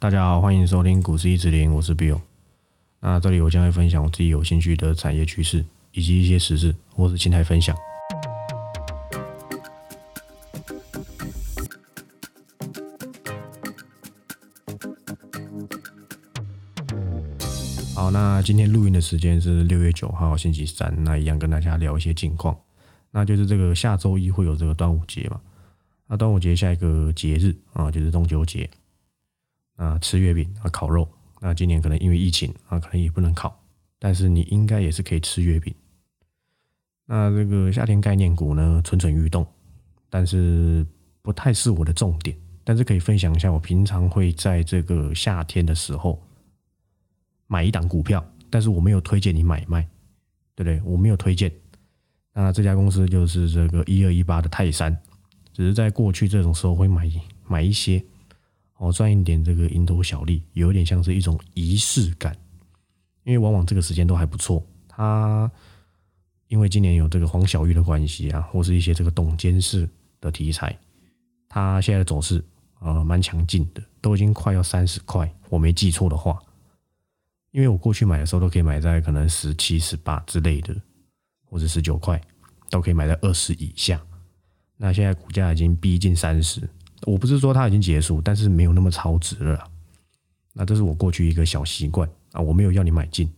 大家好，欢迎收听股市一直零，我是 Bill。那这里我将会分享我自己有兴趣的产业趋势，以及一些时事或是心态分享。好，那今天录音的时间是六月九号星期三，那一样跟大家聊一些近况。那就是这个下周一会有这个端午节嘛？那端午节下一个节日啊，就是中秋节。啊，吃月饼啊，烤肉。那今年可能因为疫情啊，可能也不能烤，但是你应该也是可以吃月饼。那这个夏天概念股呢，蠢蠢欲动，但是不太是我的重点。但是可以分享一下，我平常会在这个夏天的时候。买一档股票，但是我没有推荐你买卖，对不对？我没有推荐。那这家公司就是这个一二一八的泰山，只是在过去这种时候会买买一些，哦赚一点这个蝇头小利，有一点像是一种仪式感。因为往往这个时间都还不错。它因为今年有这个黄小玉的关系啊，或是一些这个董监事的题材，它现在的走势呃蛮强劲的，都已经快要三十块，我没记错的话。因为我过去买的时候都可以买在可能十七、十八之类的，或者十九块，都可以买在二十以下。那现在股价已经逼近三十，我不是说它已经结束，但是没有那么超值了。那这是我过去一个小习惯啊，我没有要你买进。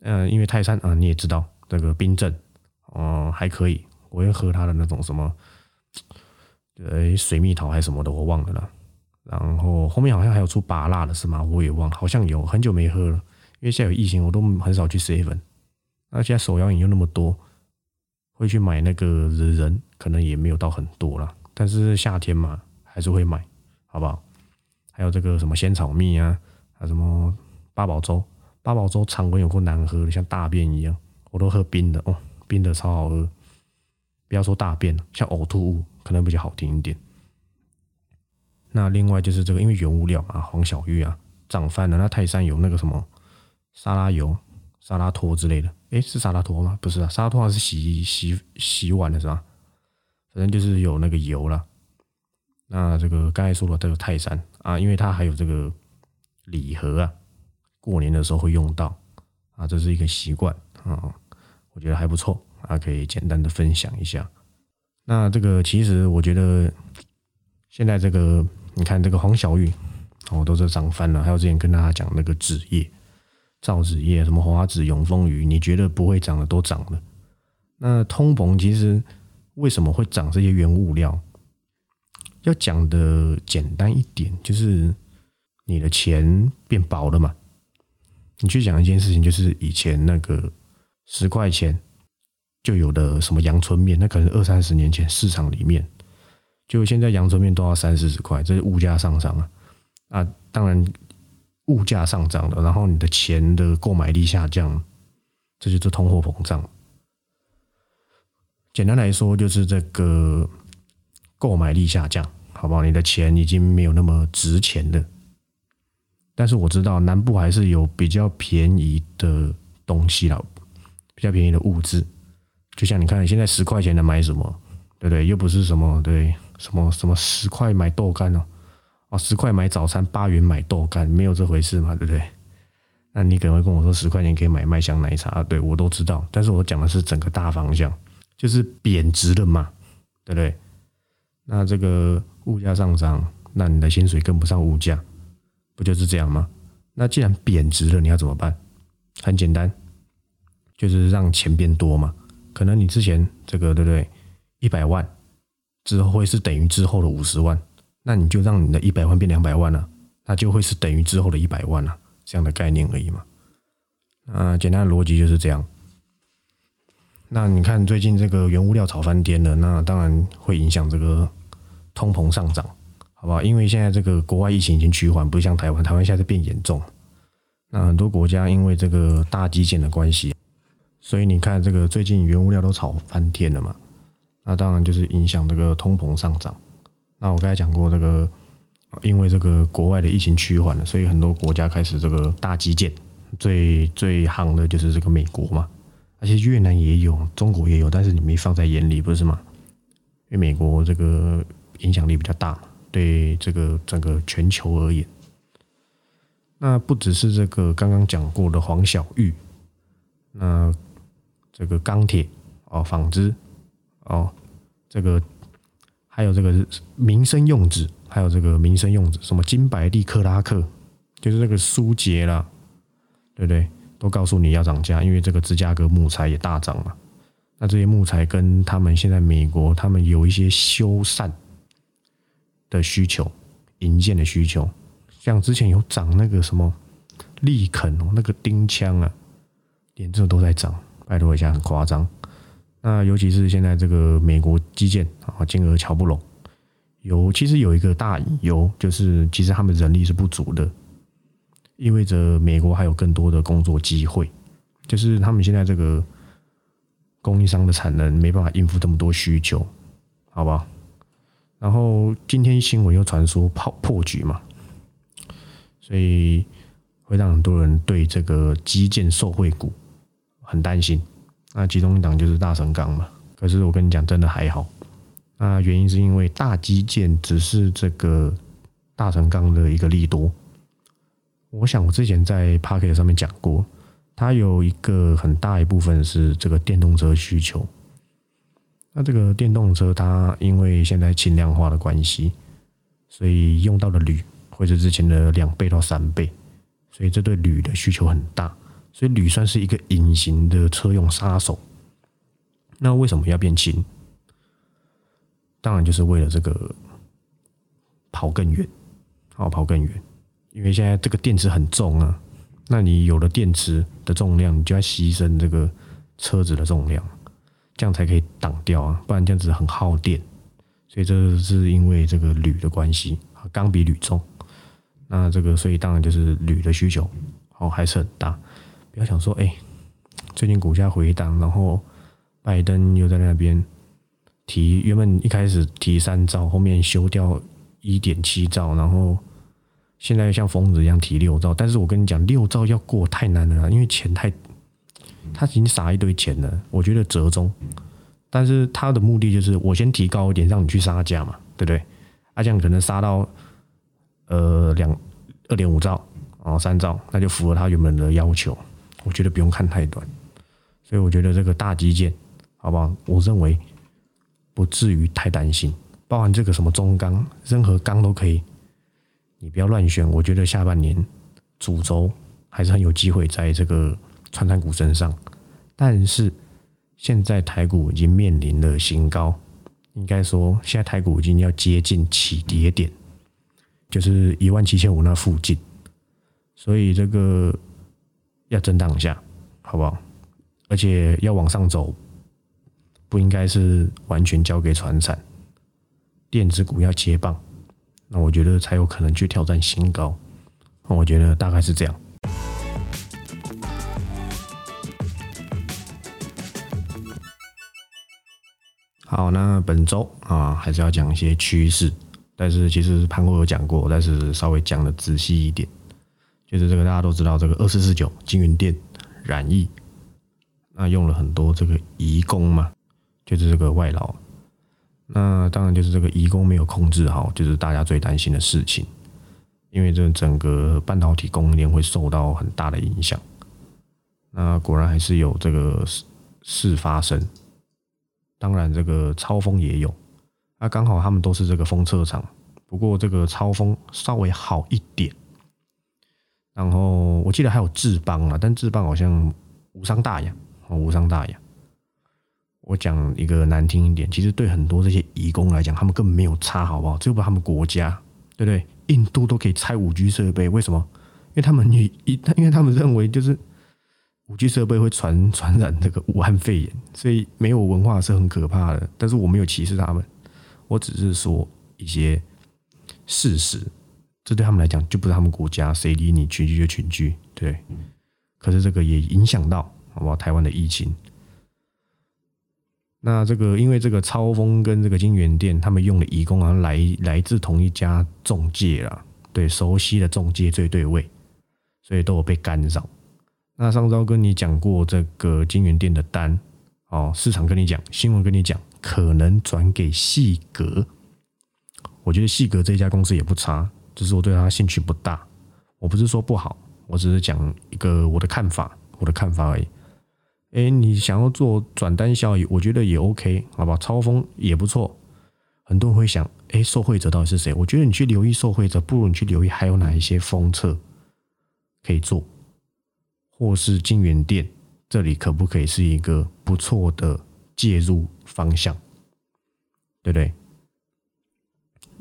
嗯，因为泰山啊，你也知道这个冰镇，哦还可以，我会喝它的那种什么，呃水蜜桃还是什么的，我忘了啦。然后后面好像还有出拔辣的是吗？我也忘了，好像有很久没喝了。因为现在有疫情，我都很少去 seven。那现在手摇饮又那么多，会去买那个人可能也没有到很多了。但是夏天嘛，还是会买，好不好？还有这个什么仙草蜜啊，还有什么八宝粥。八宝粥常温有够难喝的，像大便一样。我都喝冰的哦，冰的超好喝。不要说大便了，像呕吐物可能比较好听一点。那另外就是这个，因为原物料嘛，黄小玉啊涨翻了。那泰山有那个什么？沙拉油、沙拉托之类的，诶，是沙拉托吗？不是啊，沙拉托是洗洗洗碗的是吧？反正就是有那个油了。那这个刚才说的这个泰山啊，因为它还有这个礼盒啊，过年的时候会用到啊，这是一个习惯啊，我觉得还不错啊，可以简单的分享一下。那这个其实我觉得现在这个你看这个黄小玉哦，都是涨翻了，还有之前跟大家讲那个纸业。造纸业什么华纸、永丰鱼，你觉得不会涨的都涨了。那通膨其实为什么会涨？这些原物料要讲的简单一点，就是你的钱变薄了嘛。你去讲一件事情，就是以前那个十块钱就有的什么阳春面，那可能二三十年前市场里面，就现在阳春面都要三四十块，这是物价上涨啊。啊，当然。物价上涨了，然后你的钱的购买力下降，这就是通货膨胀。简单来说，就是这个购买力下降，好不好？你的钱已经没有那么值钱了。但是我知道南部还是有比较便宜的东西了，比较便宜的物质。就像你看，现在十块钱能买什么？对不对？又不是什么对什么什么十块买豆干哦。哦，十块买早餐，八元买豆干，没有这回事嘛，对不对？那你可能会跟我说，十块钱可以买麦香奶茶，对我都知道。但是我讲的是整个大方向，就是贬值了嘛，对不对？那这个物价上涨，那你的薪水跟不上物价，不就是这样吗？那既然贬值了，你要怎么办？很简单，就是让钱变多嘛。可能你之前这个对不对？一百万之后会是等于之后的五十万。那你就让你的一百万变两百万了，那就会是等于之后的一百万了，这样的概念而已嘛。啊，简单的逻辑就是这样。那你看最近这个原物料炒翻天了，那当然会影响这个通膨上涨，好不好？因为现在这个国外疫情已经趋缓，不像台湾，台湾现在变严重。那很多国家因为这个大基建的关系，所以你看这个最近原物料都炒翻天了嘛。那当然就是影响这个通膨上涨。那我刚才讲过，这个因为这个国外的疫情趋缓了，所以很多国家开始这个大基建，最最夯的就是这个美国嘛，而且越南也有，中国也有，但是你没放在眼里，不是吗？因为美国这个影响力比较大嘛，对这个整个全球而言。那不只是这个刚刚讲过的黄小玉，那这个钢铁哦，纺织哦，这个还有这个民生用纸，还有这个民生用纸，什么金百利克拉克，就是那个苏杰啦，对不对？都告诉你要涨价，因为这个芝加哥木材也大涨嘛。那这些木材跟他们现在美国，他们有一些修缮的需求，银建的需求，像之前有涨那个什么利肯哦，那个钉枪啊，连这都在涨，拜托一下，很夸张。那尤其是现在这个美国基建啊，金额瞧不拢，有其实有一个大由，就是其实他们人力是不足的。意味着美国还有更多的工作机会，就是他们现在这个供应商的产能没办法应付这么多需求，好不好？然后今天新闻又传说破破局嘛，所以会让很多人对这个基建受惠股很担心。那其中一档就是大成钢嘛，可是我跟你讲，真的还好。那原因是因为大基建只是这个大成钢的一个利多。我想我之前在 p a r k e t 上面讲过，它有一个很大一部分是这个电动车需求。那这个电动车它因为现在轻量化的关系，所以用到的铝会是之前的两倍到三倍，所以这对铝的需求很大。所以铝算是一个隐形的车用杀手。那为什么要变轻？当然就是为了这个跑更远，好跑更远。因为现在这个电池很重啊，那你有了电池的重量，你就要牺牲这个车子的重量，这样才可以挡掉啊，不然这样子很耗电。所以这是因为这个铝的关系啊，钢比铝重，那这个所以当然就是铝的需求哦还是很大。不要想说哎，最近股价回档，然后拜登又在那边提，原本一开始提三兆，后面修掉一点七兆，然后。现在像疯子一样提六兆，但是我跟你讲，六兆要过太难了，因为钱太，他已经撒一堆钱了。我觉得折中，但是他的目的就是我先提高一点，让你去杀价嘛，对不对？啊，这样可能杀到呃两二点五兆然后三兆，那就符合他原本的要求。我觉得不用看太短，所以我觉得这个大基建，好不好？我认为不至于太担心，包含这个什么中钢，任何钢都可以。你不要乱选，我觉得下半年主轴还是很有机会在这个传产股身上。但是现在台股已经面临了新高，应该说现在台股已经要接近起跌点，就是一万七千五那附近，所以这个要震荡一下，好不好？而且要往上走，不应该是完全交给船产，电子股要接棒。那我觉得才有可能去挑战新高，我觉得大概是这样。好，那本周啊还是要讲一些趋势，但是其实盘哥有讲过，但是稍微讲的仔细一点，就是这个大家都知道，这个二四四九金云店染艺，那用了很多这个移工嘛，就是这个外劳。那当然就是这个移工没有控制好，就是大家最担心的事情，因为这整个半导体供应链会受到很大的影响。那果然还是有这个事事发生，当然这个超风也有，那刚好他们都是这个封测厂，不过这个超风稍微好一点。然后我记得还有智邦啊，但智邦好像无伤大雅，无伤大雅。我讲一个难听一点，其实对很多这些移工来讲，他们根本没有差，好不好？这又不是他们国家，对不对？印度都可以拆五 G 设备，为什么？因为他们一一，因为他们认为就是五 G 设备会传 传染这个武汉肺炎，所以没有文化是很可怕的。但是我没有歧视他们，我只是说一些事实，这对他们来讲就不是他们国家，谁理你群居就群居，对。可是这个也影响到好不好？台湾的疫情。那这个，因为这个超风跟这个金源店，他们用的移工啊，来来自同一家中介啦，对，熟悉的中介最对位，所以都有被干扰。那上周跟你讲过这个金源店的单，哦，市场跟你讲，新闻跟你讲，可能转给细格。我觉得细格这家公司也不差，只是我对他兴趣不大。我不是说不好，我只是讲一个我的看法，我的看法而已。哎，你想要做转单效益，我觉得也 OK，好吧？超风也不错。很多人会想，哎，受惠者到底是谁？我觉得你去留意受惠者，不如你去留意还有哪一些封测可以做，或是金源店这里可不可以是一个不错的介入方向，对不对？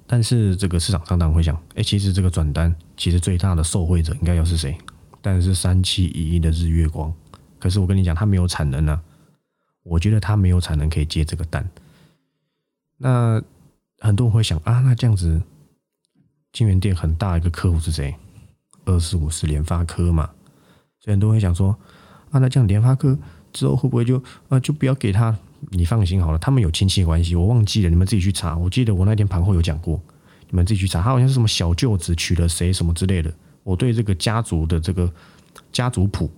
但是这个市场上当然会想，哎，其实这个转单其实最大的受惠者应该要是谁？但是三七一一的日月光。可是我跟你讲，他没有产能呢。我觉得他没有产能可以接这个单。那很多人会想啊，那这样子，金源店很大一个客户是谁？二四五是联发科嘛？所以很多人会想说啊，那这样联发科之后会不会就啊就不要给他？你放心好了，他们有亲戚关系，我忘记了，你们自己去查。我记得我那天盘后有讲过，你们自己去查。他好像是什么小舅子娶了谁什么之类的。我对这个家族的这个家族谱。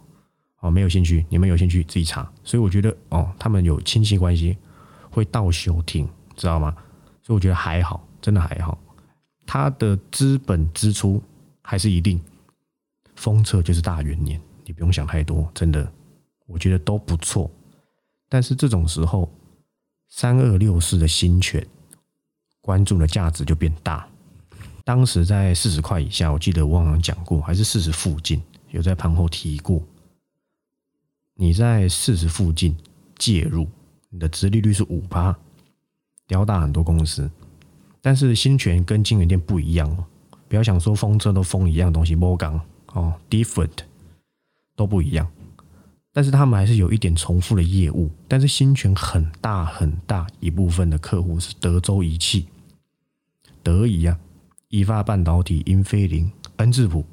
哦，没有兴趣，你们有兴趣自己查。所以我觉得，哦，他们有亲戚关系，会倒休庭，知道吗？所以我觉得还好，真的还好。他的资本支出还是一定，封测就是大元年，你不用想太多，真的，我觉得都不错。但是这种时候，三二六四的新权关注的价值就变大。当时在四十块以下，我记得我好像讲过，还是四十附近，有在盘后提过。你在四十附近介入，你的殖利率是五趴，吊打很多公司。但是新权跟金源店不一样哦，不要想说封车都封一样东西，摩港哦，different 都不一样。但是他们还是有一点重复的业务。但是新权很大很大一部分的客户是德州仪器、德仪啊、意发半导体、英飞凌、恩智浦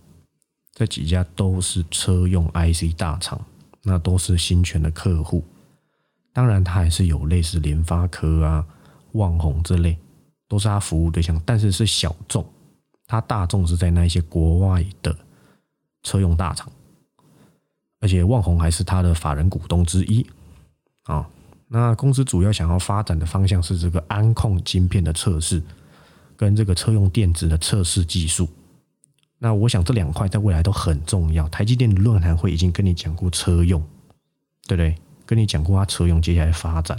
这几家都是车用 IC 大厂。那都是新权的客户，当然他还是有类似联发科啊、旺宏这类，都是他服务对象，但是是小众，他大众是在那一些国外的车用大厂，而且旺宏还是他的法人股东之一啊。那公司主要想要发展的方向是这个安控晶片的测试，跟这个车用电子的测试技术。那我想这两块在未来都很重要。台积电的论坛会已经跟你讲过车用，对不对？跟你讲过它车用接下来发展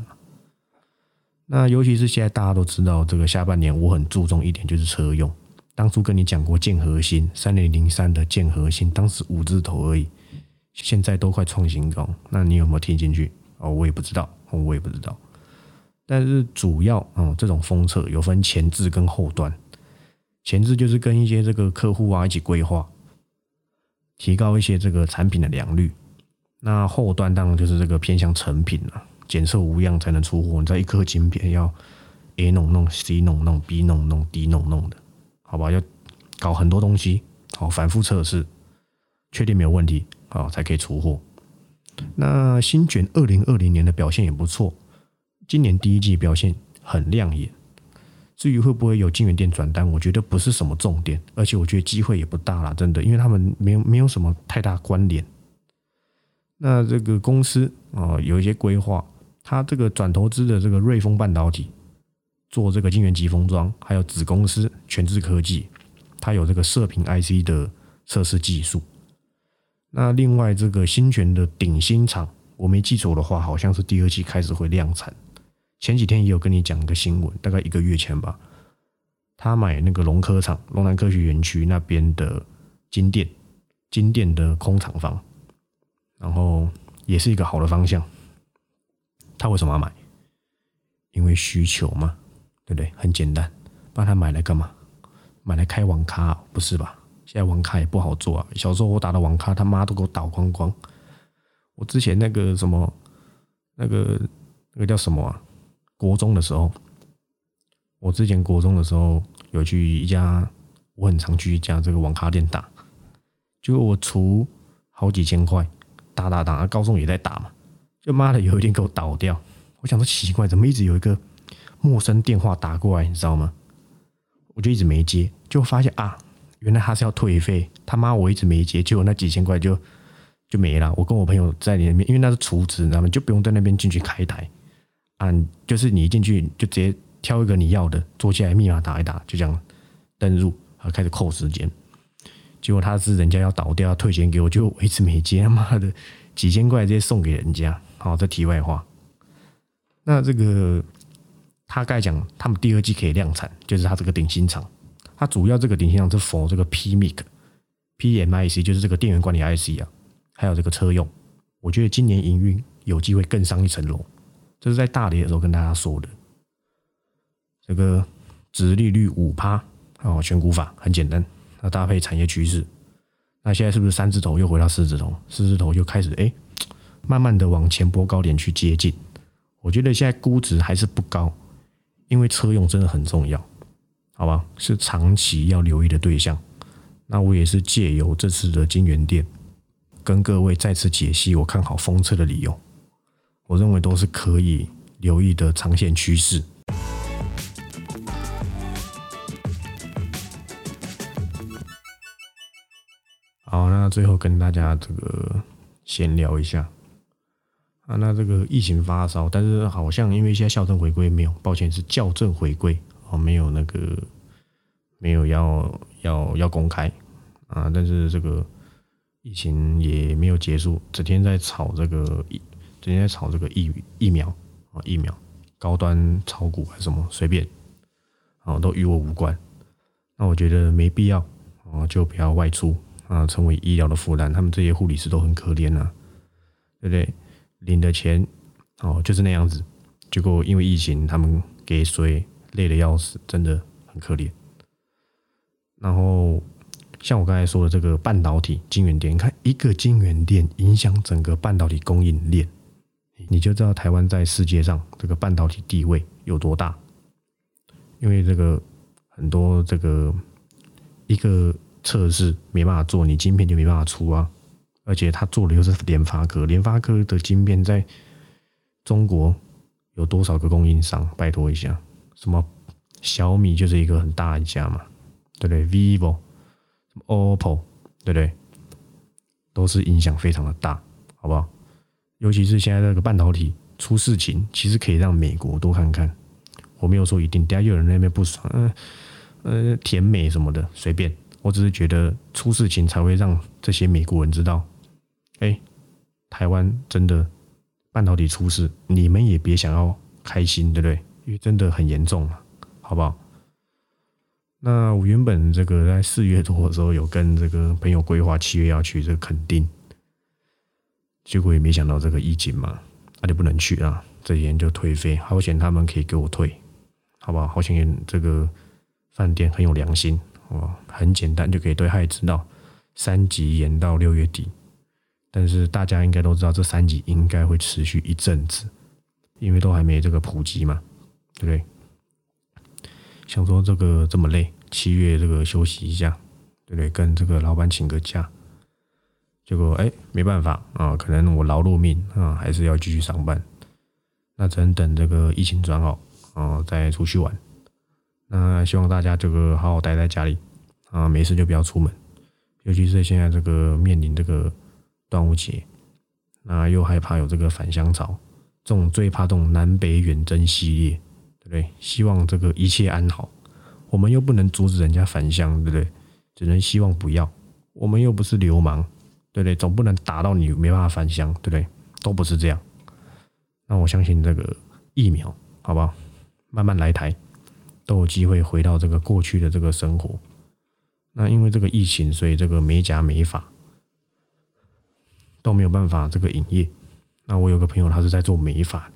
那尤其是现在大家都知道，这个下半年我很注重一点就是车用。当初跟你讲过建核心三零零三的建核心，当时五字头而已，现在都快创新高。那你有没有听进去？哦，我也不知道，我也不知道。但是主要哦，这种封测有分前置跟后端。前置就是跟一些这个客户啊一起规划，提高一些这个产品的良率。那后端当然就是这个偏向成品了，检测无恙才能出货。你在一颗晶片要 A 弄弄，C 弄弄，B 弄弄，D 弄弄的，好吧？要搞很多东西，好反复测试，确定没有问题啊，才可以出货。那新卷二零二零年的表现也不错，今年第一季表现很亮眼。至于会不会有金源店转单，我觉得不是什么重点，而且我觉得机会也不大了，真的，因为他们没有没有什么太大关联。那这个公司啊，有一些规划，它这个转投资的这个瑞丰半导体做这个晶圆级封装，还有子公司全智科技，它有这个射频 IC 的测试技术。那另外这个新泉的鼎新厂，我没记错的话，好像是第二季开始会量产。前几天也有跟你讲一个新闻，大概一个月前吧，他买那个龙科厂、龙南科学园区那边的金店、金店的空厂房，然后也是一个好的方向。他为什么要买？因为需求嘛，对不对？很简单，帮他买来干嘛？买来开网咖？不是吧？现在网咖也不好做啊。小时候我打的网咖，他妈都给我倒光光。我之前那个什么，那个那个叫什么啊？国中的时候，我之前国中的时候有去一家，我很常去一家这个网咖店打，就我出好几千块打打打，高中也在打嘛，就妈的有一天给我倒掉，我想说奇怪，怎么一直有一个陌生电话打过来，你知道吗？我就一直没接，就发现啊，原来他是要退费，他妈我一直没接，结果那几千块就就没了。我跟我朋友在里面，因为那是厨子，你知道吗？就不用在那边进去开台。按就是你一进去就直接挑一个你要的，坐下来密码打一打，就这样登入，啊开始扣时间。结果他是人家要倒掉要退钱给我，就我一直没接，他妈的几千块直接送给人家。好，这题外话。那这个他刚才讲，他们第二季可以量产，就是他这个顶新厂，它主要这个顶新厂是否这个 PMIC、PMIC，就是这个电源管理 IC 啊，还有这个车用。我觉得今年营运有机会更上一层楼，这是在大跌的时候跟大家说的。这个值利率五趴哦，选股法很简单，那搭配产业趋势，那现在是不是三字头又回到四字头？四字头又开始哎，慢慢的往前波高点去接近。我觉得现在估值还是不高，因为车用真的很重要，好吧？是长期要留意的对象。那我也是借由这次的金源店，跟各位再次解析我看好风车的理由。我认为都是可以留意的长线趋势。好，那最后跟大家这个闲聊一下啊，那这个疫情发烧，但是好像因为现在校正回归没有，抱歉是校正回归哦，没有那个没有要要要公开啊，但是这个疫情也没有结束，整天在炒这个，整天炒这个疫疫苗啊疫苗高端炒股还是什么随便啊，都与我无关。那我觉得没必要啊，就不要外出。啊，成为医疗的负担，他们这些护理师都很可怜呐，对不对？领的钱哦就是那样子，结果因为疫情，他们给水累的要死，真的很可怜。然后像我刚才说的这个半导体晶圆店，你看一个晶圆店影响整个半导体供应链，你就知道台湾在世界上这个半导体地位有多大。因为这个很多这个一个。测试没办法做，你晶片就没办法出啊！而且他做的又是联发科，联发科的晶片在中国有多少个供应商？拜托一下，什么小米就是一个很大一家嘛，对不对？vivo、OPPO，对不对？都是影响非常的大，好不好？尤其是现在这个半导体出事情，其实可以让美国多看看。我没有说一定，等下又有人那边不爽，嗯呃，甜美什么的，随便。我只是觉得出事情才会让这些美国人知道，哎，台湾真的半导体出事，你们也别想要开心，对不对？因为真的很严重了，好不好？那我原本这个在四月多的时候有跟这个朋友规划七月要去这个垦丁，结果也没想到这个疫情嘛，那就不能去啊，这几天就退费。好险他们可以给我退，好不好？好险这个饭店很有良心。哦，很简单就可以对他也知道，三级延到六月底，但是大家应该都知道，这三级应该会持续一阵子，因为都还没这个普及嘛，对不对？想说这个这么累，七月这个休息一下，对不对？跟这个老板请个假，结果哎，没办法啊，可能我劳碌命啊，还是要继续上班，那只能等这个疫情转好啊，再出去玩。那希望大家这个好好待在家里啊，没事就不要出门，尤其是现在这个面临这个端午节，那又害怕有这个返乡潮，这种最怕这种南北远征系列，对不对？希望这个一切安好，我们又不能阻止人家返乡，对不对？只能希望不要，我们又不是流氓，对不对？总不能打到你没办法返乡，对不对？都不是这样。那我相信这个疫苗，好不好？慢慢来台。都有机会回到这个过去的这个生活。那因为这个疫情，所以这个美甲美发都没有办法这个营业。那我有个朋友，他是在做美发，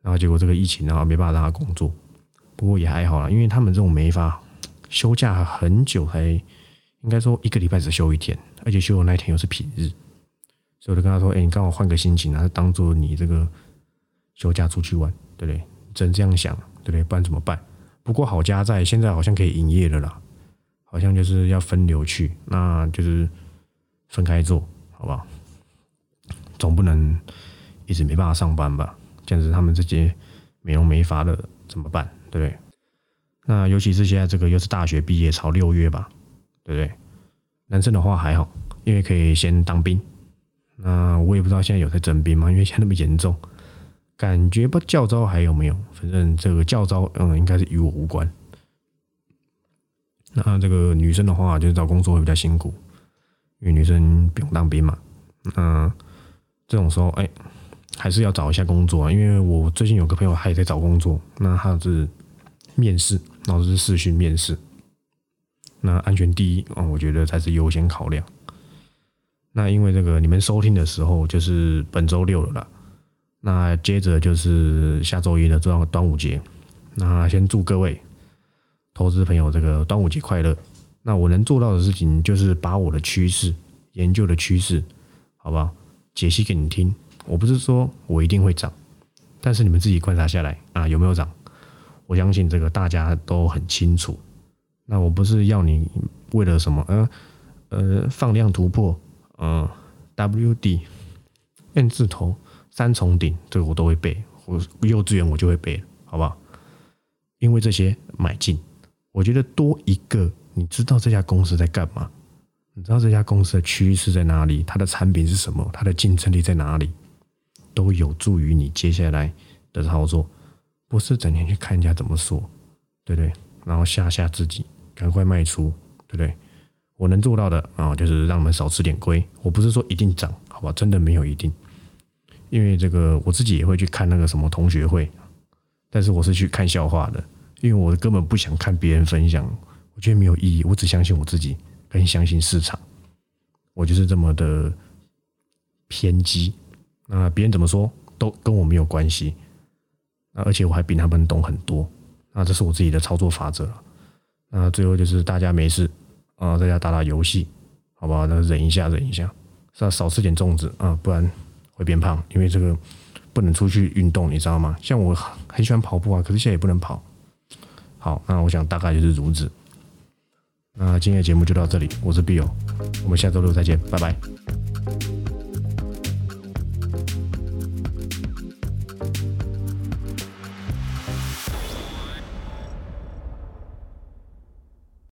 然后结果这个疫情，然后没办法让他工作。不过也还好啦，因为他们这种美发休假很久，才应该说一个礼拜只休一天，而且休的那一天又是平日，所以我就跟他说：“哎，你刚好换个心情啊，当做你这个休假出去玩，对不对？真这样想，对不对？不然怎么办？”不过好家在现在好像可以营业了啦，好像就是要分流去，那就是分开做，好不好？总不能一直没办法上班吧？这样子他们这些美容美发的怎么办？对不对？那尤其是现在这个又是大学毕业潮，六月吧，对不对？男生的话还好，因为可以先当兵。那我也不知道现在有在征兵吗？因为现在那么严重。感觉不教招还有没有？反正这个教招，嗯，应该是与我无关。那这个女生的话，就是找工作会比较辛苦，因为女生不用当兵嘛。那这种时候，哎，还是要找一下工作啊。因为我最近有个朋友，他也在找工作，那他是面试，然后是视讯面试。那安全第一啊，我觉得才是优先考量。那因为这个，你们收听的时候就是本周六了啦。那接着就是下周一的端端午节。那先祝各位投资朋友这个端午节快乐。那我能做到的事情就是把我的趋势、研究的趋势，好不好？解析给你听。我不是说我一定会涨，但是你们自己观察下来啊，有没有涨？我相信这个大家都很清楚。那我不是要你为了什么，呃呃，放量突破，嗯，W D N 字头三重顶，这个我都会背。我幼稚园我就会背，好不好？因为这些买进，我觉得多一个，你知道这家公司在干嘛？你知道这家公司的趋势在哪里？它的产品是什么？它的竞争力在哪里？都有助于你接下来的操作，不是整天去看人家怎么说，对不对？然后吓吓自己。赶快卖出，对不对？我能做到的啊，就是让我们少吃点亏。我不是说一定涨，好吧？真的没有一定，因为这个我自己也会去看那个什么同学会，但是我是去看笑话的，因为我根本不想看别人分享，我觉得没有意义。我只相信我自己，更相信市场。我就是这么的偏激，那别人怎么说都跟我没有关系。那而且我还比他们懂很多，那这是我自己的操作法则。那最后就是大家没事啊，在家打打游戏，好不好？那忍一下，忍一下，是少吃点粽子啊，不然会变胖。因为这个不能出去运动，你知道吗？像我很喜欢跑步啊，可是现在也不能跑。好，那我想大概就是如此。那今天的节目就到这里，我是 Bill，我们下周六再见，拜拜。